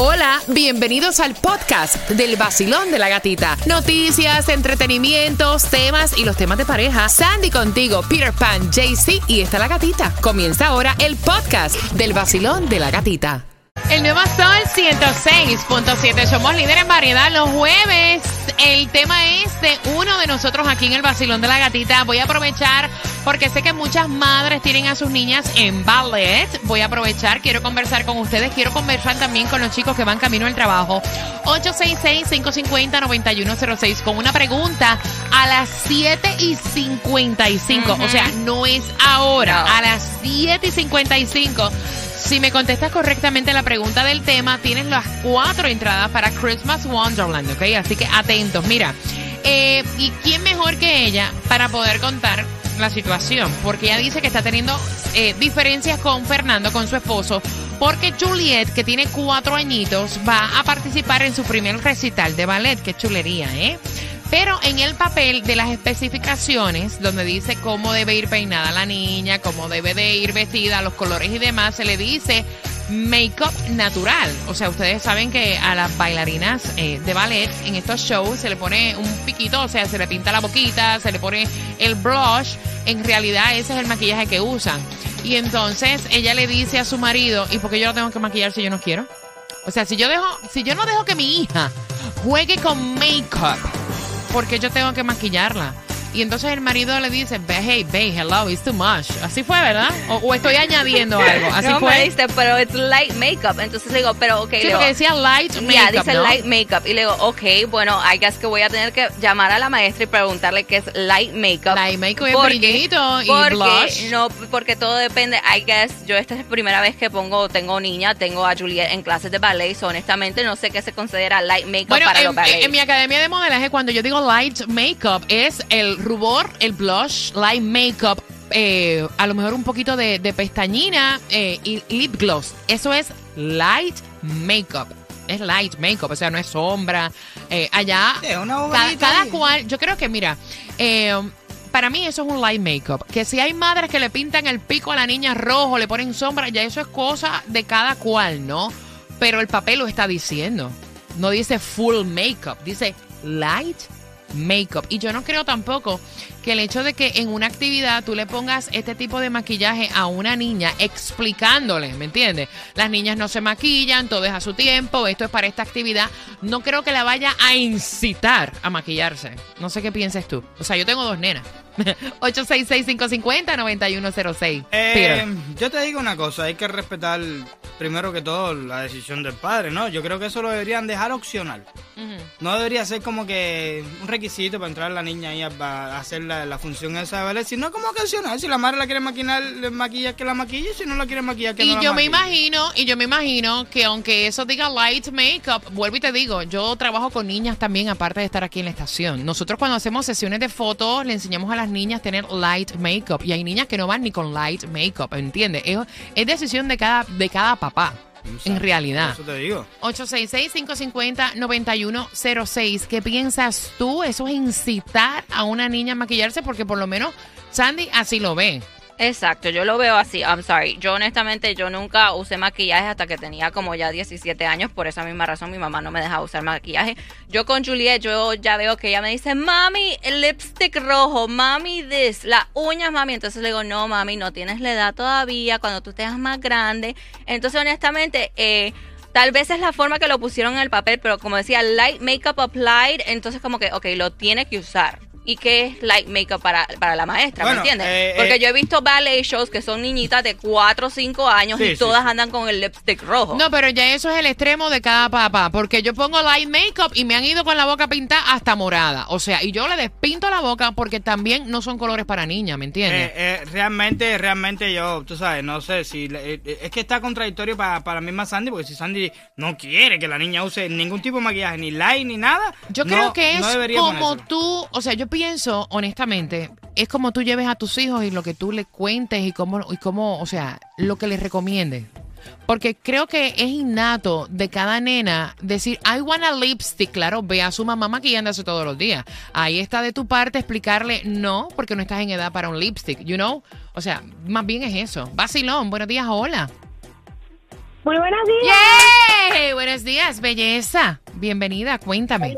Hola, bienvenidos al podcast del vacilón de la gatita. Noticias, entretenimientos, temas y los temas de pareja. Sandy contigo, Peter Pan, JC y está la gatita. Comienza ahora el podcast del vacilón de la gatita. El nuevo Sol 106.7. Somos líderes en variedad los jueves. El tema es de uno de nosotros aquí en el Basilón de la Gatita. Voy a aprovechar porque sé que muchas madres tienen a sus niñas en ballet. Voy a aprovechar, quiero conversar con ustedes, quiero conversar también con los chicos que van camino al trabajo. 866-550-9106 con una pregunta a las 7 y 55. O sea, no es ahora, a las 7 y 55. Si me contestas correctamente la pregunta del tema, tienes las cuatro entradas para Christmas Wonderland, ¿ok? Así que atentos. Mira, eh, ¿y quién mejor que ella para poder contar la situación? Porque ella dice que está teniendo eh, diferencias con Fernando, con su esposo, porque Juliet, que tiene cuatro añitos, va a participar en su primer recital de ballet. Qué chulería, ¿eh? Pero en el papel de las especificaciones, donde dice cómo debe ir peinada la niña, cómo debe de ir vestida, los colores y demás, se le dice make-up natural. O sea, ustedes saben que a las bailarinas eh, de ballet en estos shows se le pone un piquito, o sea, se le pinta la boquita, se le pone el blush. En realidad ese es el maquillaje que usan. Y entonces ella le dice a su marido, ¿y por qué yo no tengo que maquillar si yo no quiero? O sea, si yo dejo, si yo no dejo que mi hija juegue con make-up, porque yo tengo que maquillarla. Y entonces el marido le dice, hey, babe, hello, it's too much. Así fue, ¿verdad? O, estoy añadiendo algo. Así no fue. me dice, pero it's light makeup. Entonces le digo, pero ok. Sí, porque decía light ya, makeup, dice ¿no? light makeup. Y le digo, ok, bueno, I guess que voy a tener que llamar a la maestra y preguntarle qué es light makeup. Light makeup es Porque- brillito y porque, blush. No, porque todo depende. I guess, yo esta es la primera vez que pongo, tengo niña, tengo a Juliet en clases de ballet. So, honestamente, no sé qué se considera light makeup Bueno, para los en, ballets. en mi academia de modelaje, cuando yo digo light makeup, es el rubor, el blush, light makeup, eh, a lo mejor un poquito de, de pestañina eh, y lip gloss. Eso es light makeup. Es light makeup, o sea, no es sombra. Eh, allá, Sí, una cada, cada cual, yo creo que, mira, para mí eso es un light makeup. Que si hay madres que le pintan el pico a la niña rojo, le ponen sombra, ya eso es cosa de cada cual, ¿no? Pero el papel lo está diciendo. No dice full makeup, dice light makeup. Y yo no creo tampoco que el hecho de que en una actividad tú le pongas este tipo de maquillaje a una niña explicándole, ¿me entiendes? Las niñas no se maquillan, todo es a su tiempo, esto es para esta actividad. No creo que la vaya a incitar a maquillarse. No sé qué pienses tú. O sea, yo tengo dos nenas. 866-550-9106. Eh, yo te digo una cosa, hay que respetar primero que todo la decisión del padre, ¿no? Yo creo que eso lo deberían dejar opcional. No debería ser como que un requisito para entrar la niña ahí a, a hacer la, la función esa de ballet, sino como que opcional. Si la madre la quiere maquinar, le maquilla que la maquille, si no la quiere maquillar que Y no la yo me imagino, y yo me imagino que aunque eso diga light makeup, vuelvo y te digo, yo trabajo con niñas también, aparte de estar aquí en la estación. Nosotros cuando hacemos sesiones de fotos, le enseñamos a las niñas tener light makeup. Y hay niñas que no van ni con light makeup, ¿entiendes? Es, es decisión de cada, de cada papá, en realidad. Eso te digo. 866-550-9106. ¿Qué piensas tú? ¿Eso es incitar a una niña a maquillarse? Porque por lo menos Sandy así lo ve. Exacto, yo lo veo así. I'm sorry. Yo honestamente yo nunca usé maquillaje hasta que tenía como ya 17 años. Por esa misma razón mi mamá no me dejaba usar maquillaje. Yo con Juliet yo ya veo que ella me dice, mami, el lipstick rojo, mami this, las uñas, mami. Entonces le digo, no, mami, no tienes la edad todavía. Cuando tú estés más grande. Entonces honestamente, eh, Tal vez es la forma que lo pusieron en el papel, pero como decía, light makeup applied, entonces como que, ok, lo tiene que usar. ¿Y qué es light makeup para, para la maestra? Bueno, ¿Me entiendes? eh, Porque eh, yo he visto ballet shows que son niñitas de 4 o 5 años Sí, y sí, todas sí. andan con el lipstick rojo. No, pero ya eso es el extremo de cada papá. Porque yo pongo light makeup y me han ido con la boca pintada hasta morada. O sea, y yo le despinto la boca porque también no son colores para niñas, ¿me entiendes? Eh, eh, realmente, realmente yo, tú sabes, no sé si... le- eh, es que está contradictorio para, para la misma Sandy, porque si Sandy no quiere que la niña use ningún tipo de maquillaje, ni light, ni nada... Yo no- creo que es no como ponérselo. tú, o sea, yo pienso, honestamente, es como tú lleves a tus hijos y lo que tú le cuentes y cómo, y cómo o sea, lo que les recomiendes. Porque creo que es innato de cada nena decir, I want a lipstick. Claro, ve a su mamá maquillándose todos los días. Ahí está de tu parte explicarle no, porque no estás en edad para un lipstick, you know? O sea, más bien es eso. Vacilón, buenos días, hola. Muy buenos días. ¡Yay! Buenos días, belleza. Bienvenida, cuéntame.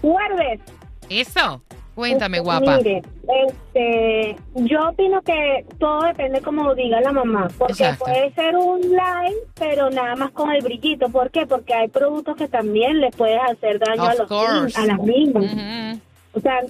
Jueves. Eso. Cuéntame, Este, guapa. Mire, este, yo opino que todo depende como diga la mamá, porque Exacto. puede ser un live, pero nada más con el brillito. ¿Por qué? Porque hay productos que también les puedes hacer daño Of a los course. a las niñas. Ujú. O sea,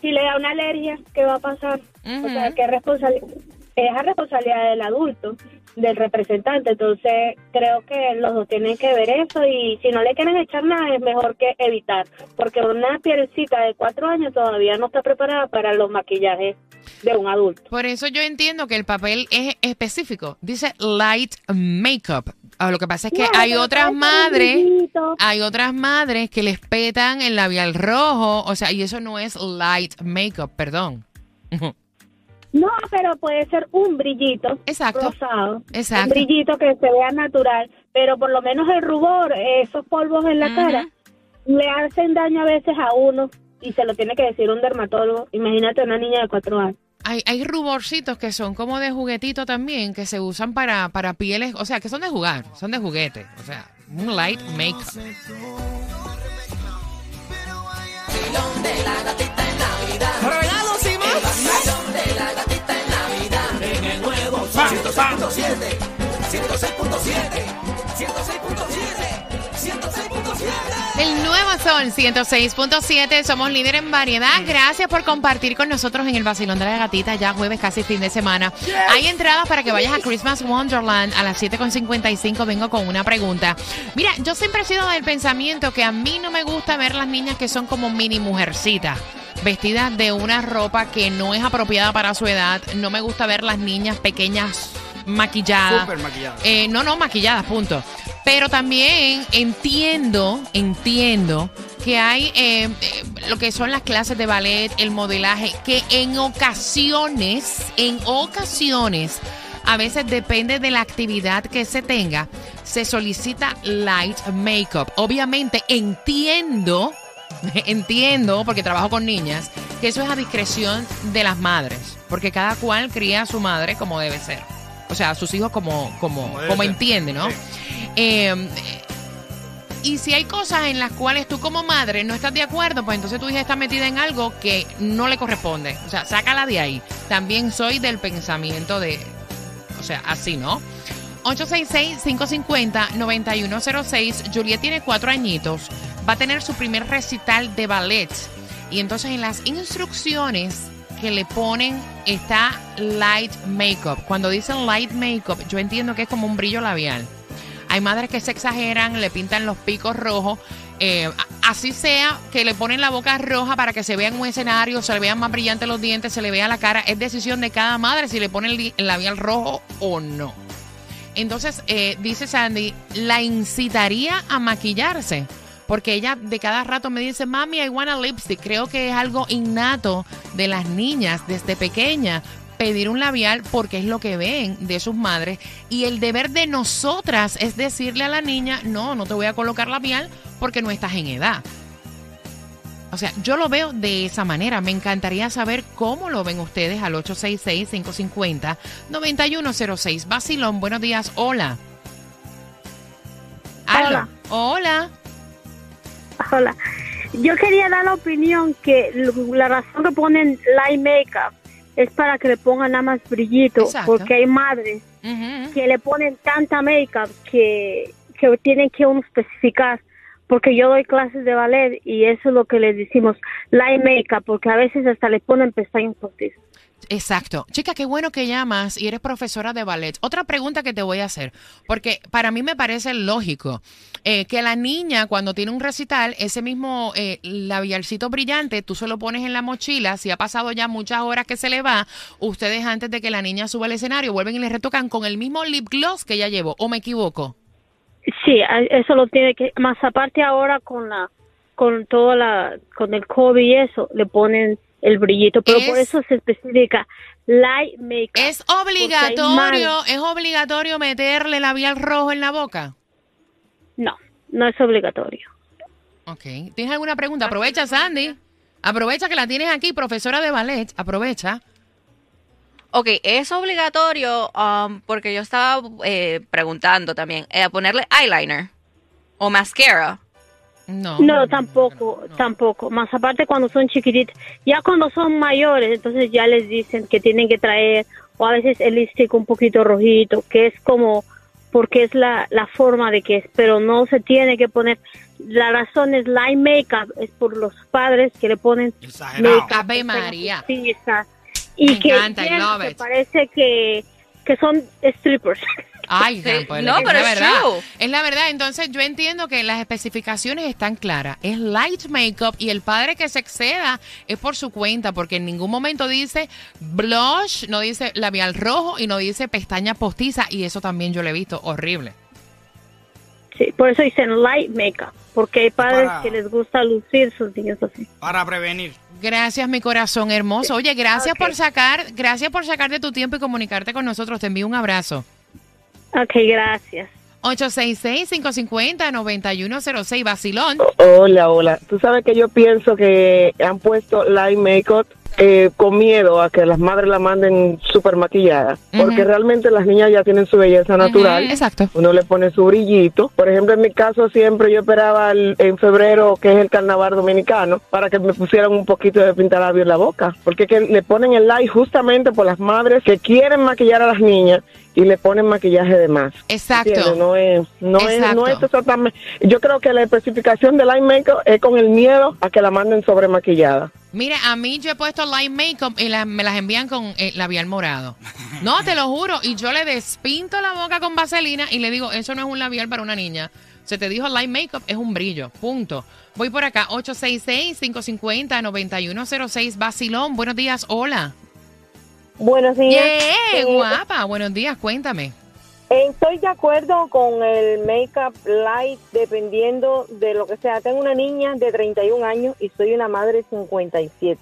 si le da una alergia, ¿qué va a pasar? O sea, Ujú. ¿qué responsabilidad? Es la responsabilidad del adulto, del representante. Entonces, creo que los dos tienen que ver eso y si no le quieren echar nada, es mejor que evitar. Porque una pielcita de cuatro años todavía no está preparada para los maquillajes de un adulto. Por eso yo entiendo que el papel es específico. Dice light makeup. Ah, Lo que pasa es que hay otras madres, hay otras madres que les petan el labial rojo, o sea, y eso no es light makeup, perdón. No, pero puede ser un brillito Exacto. rosado. Exacto. Un brillito que se vea natural, pero por lo menos el rubor, esos polvos en la cara, le hacen daño a veces a uno y se lo tiene que decir un dermatólogo. Imagínate una niña de cuatro años. Hay, hay ruborcitos que son como de juguetito también, que se usan para, para pieles, o sea, que son de jugar, son de juguete, o sea, un light makeup. 106.7, 106.7, 106.7. 106.7. El nuevo son 106.7. Somos líder en variedad. Gracias por compartir con nosotros en el Basilón de la Gatita. Ya jueves, casi fin de semana. Hay entradas para que vayas a Christmas Wonderland a las 7.55. Vengo con una pregunta. Mira, yo siempre he sido del pensamiento que a mí no me gusta ver las niñas que son como mini mujercitas. Vestidas de una ropa que no es apropiada para su edad. No me gusta ver las niñas pequeñas maquilladas. Súper maquillada. Eh, no, no, maquilladas, punto. Pero también entiendo, entiendo que hay eh, eh, lo que son las clases de ballet, el modelaje, que en ocasiones, en ocasiones, a veces depende de la actividad que se tenga, se solicita light makeup. Obviamente entiendo, entiendo, porque trabajo con niñas, que eso es a discreción de las madres, porque cada cual cría a su madre como debe ser. O sea, a sus hijos como, como, Como entiende, ¿no? Sí. Eh, y si hay cosas en las cuales tú como madre no estás de acuerdo, pues entonces tu hija está metida en algo que no le corresponde. O sea, sácala de ahí. También soy del pensamiento de, o sea, así, ¿no? 866-550-9106. Juliet tiene cuatro añitos. Va a tener su primer recital de ballet. Y entonces en las instrucciones que le ponen está light makeup. Cuando dicen light makeup, yo entiendo que es como un brillo labial. Hay madres que se exageran, le pintan los picos rojos. eh, así sea que le ponen la boca roja para que se vea en un escenario, se le vean más brillantes los dientes, se le vea la cara. Es decisión de cada madre si le pone el, el labial rojo o no. Entonces, eh, dice Sandy, la incitaría a maquillarse. Porque ella de cada rato me dice, mami, I want a lipstick. Creo que es algo innato de las niñas desde pequeña pedir un labial porque es lo que ven de sus madres. Y el deber de nosotras es decirle a la niña, no, no te voy a colocar labial porque no estás en edad. O sea, yo lo veo de esa manera. Me encantaría saber cómo lo ven ustedes al 866-550-9106. Basilón, buenos días. Hola. Hola. Hola. Hola. Yo quería dar la opinión que la razón que ponen light makeup es para que le pongan nada más brillito, Exacto. porque hay madres que le ponen tanta makeup que, que tienen que uno especificar. Porque yo doy clases de ballet y eso es lo que les decimos, light makeup, porque a veces hasta le ponen pestañas postizas. Exacto. Chica, qué bueno que llamas y eres profesora de ballet. Otra pregunta que te voy a hacer, porque para mí me parece lógico eh, que la niña cuando tiene un recital, ese mismo eh, labialcito brillante, tú se lo pones en la mochila, si ha pasado ya muchas horas que se le va, ustedes antes de que la niña suba al escenario vuelven y le retocan con el mismo lip gloss que ya llevó, ¿o me equivoco? Sí, eso lo tiene que, más aparte ahora con la, con toda la, con el COVID y eso, le ponen el brillito, pero por Es- eso se especifica light makeup. ¿Es obligatorio, es obligatorio meterle labial rojo en la boca? No, no es obligatorio. Ok. ¿Tienes alguna pregunta? Aprovecha, Sandy. Aprovecha que la tienes aquí, profesora de ballet. Aprovecha. Ok, es obligatorio um, porque yo estaba eh, preguntando también, eh, ponerle eyeliner. O mascara. No. No, tampoco, tampoco. Más aparte cuando son chiquititos. Ya cuando son mayores, entonces ya les dicen que tienen que traer, o a veces el lipstick un poquito rojito, que es como, porque es la, la forma de que es, pero no se tiene que poner. La razón es light makeup, es por los padres que le ponen makeup. Ave María. Y Me que, encanta, parece que, que son strippers. Ay, Sí, no, es pero la es verdad. true. Es la verdad. Entonces, yo entiendo que las especificaciones están claras. Es light makeup y el padre que se exceda es por su cuenta, porque en ningún momento dice blush, no dice labial rojo y no dice pestaña postiza. Y eso también yo lo he visto horrible. Sí, por eso dicen light makeup, porque hay padres Para- que les gusta lucir sus niños así. Para prevenir. Gracias, mi corazón hermoso. Oye, gracias Ok. por sacar, gracias por sacarte tu tiempo y comunicarte con nosotros. Te envío un abrazo. Ok, gracias. 866-550-9106, Basilón. Hola, hola. Tú sabes que yo pienso que han puesto light makeup eh, con miedo a que las madres la manden súper maquillada, porque realmente las niñas ya tienen su belleza natural. Exacto. Uno le pone su brillito. Por ejemplo, en mi caso siempre yo esperaba el- en febrero, que es el carnaval dominicano, para que me pusieran un poquito de pintalabio en la boca. Porque es que le ponen el light justamente por las madres que quieren maquillar a las niñas y le ponen maquillaje de más. Exacto. ¿Entiendes? No es, no es, no es exactamente. Yo creo que la especificación del light makeup es con el miedo a que la manden sobre maquillada. Mire, a mí yo he puesto light makeup y la- me las envían con eh, labial morado. No, te lo juro. Y yo le despinto la boca con vaselina y le digo, eso no es un labial para una niña. Se te dijo light makeup, es un brillo. Punto. Voy por acá, 866-550-9106. Basilón, buenos días, hola. Buenos días. Yeah, guapa, buenos días, cuéntame. Estoy de acuerdo con el make-up light dependiendo de lo que sea. Tengo una niña de 31 años y soy una madre de 57.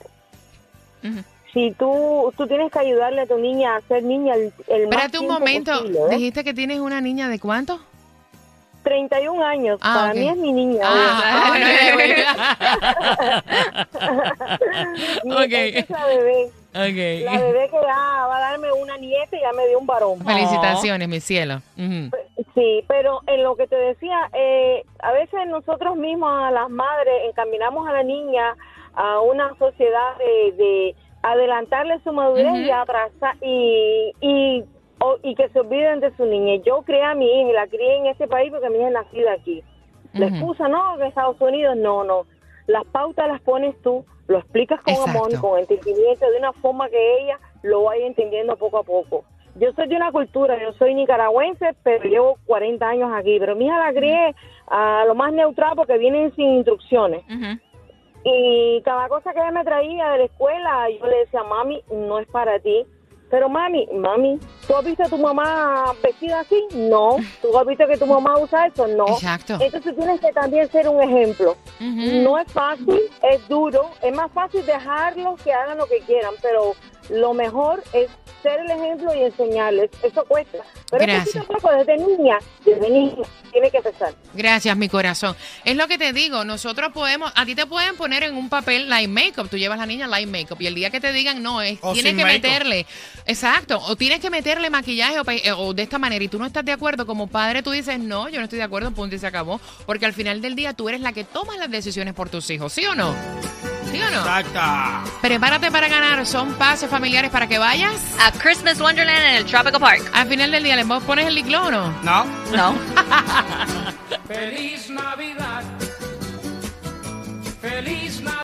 Ujú. Si tú, tú tienes que ayudarle a tu niña a ser niña el, el más Espérate un momento. posible, ¿eh? Dijiste que tienes una niña de cuánto? 31 años. Ah, Para ok. mí es mi niña. Ah, Mi- ok. esa es la bebé. La ok. bebé que va, va a darme una nieta y ya me dio un varón. Felicitaciones, mi cielo. Sí, pero en lo que te decía, eh, a veces nosotros mismos, a las madres, encaminamos a la niña a una sociedad de, de adelantarle su madurez y atrasar y, y, o- y que se olviden de su niñez. Yo crié a mi hija y la crié en este país porque mi hija es nacida aquí. La Ujú. excusa, no, que Estados Unidos, no, no. Las pautas las pones tú, lo explicas con amor, con entendimiento, de una forma que ella lo vaya entendiendo poco a poco. Yo soy de una cultura, yo soy nicaragüense, pero llevo 40 años aquí. Pero mi hija la crié a lo más neutral porque vienen sin instrucciones. Y cada cosa que ella me traía de la escuela, yo le decía, mami, no es para ti. Pero mami, mami, ¿tú has visto a tu mamá vestida así? No. ¿Tú has visto que tu mamá usa eso? No. Exacto. Entonces tienes que también ser un ejemplo. No es fácil, es duro, es más fácil dejarlos que hagan lo que quieran, pero lo mejor es ser el ejemplo y enseñarles. Eso cuesta. Pero Gracias. es poco desde niña, desde niña, tiene que empezar. Gracias, mi corazón. Es lo que te digo, nosotros podemos, a ti te pueden poner en un papel light makeup, tú llevas a la niña light makeup y el día que te digan no, es, O tienes que meterle, exacto, o tienes que meterle maquillaje o, eh, o de esta manera y tú no estás de acuerdo, como padre tú dices no, yo no estoy de acuerdo, punto y se acabó, porque al final del día tú eres la que tomas las decisiones por tus hijos, ¿sí o no? ¿Sí o no? Exacta. Prepárate para ganar, son pases familiares para que vayas. A Christmas Wonderland en el Tropical Park. Al final del día, ¿le pones el liclo o no? No. No. Feliz Navidad. Feliz Navidad.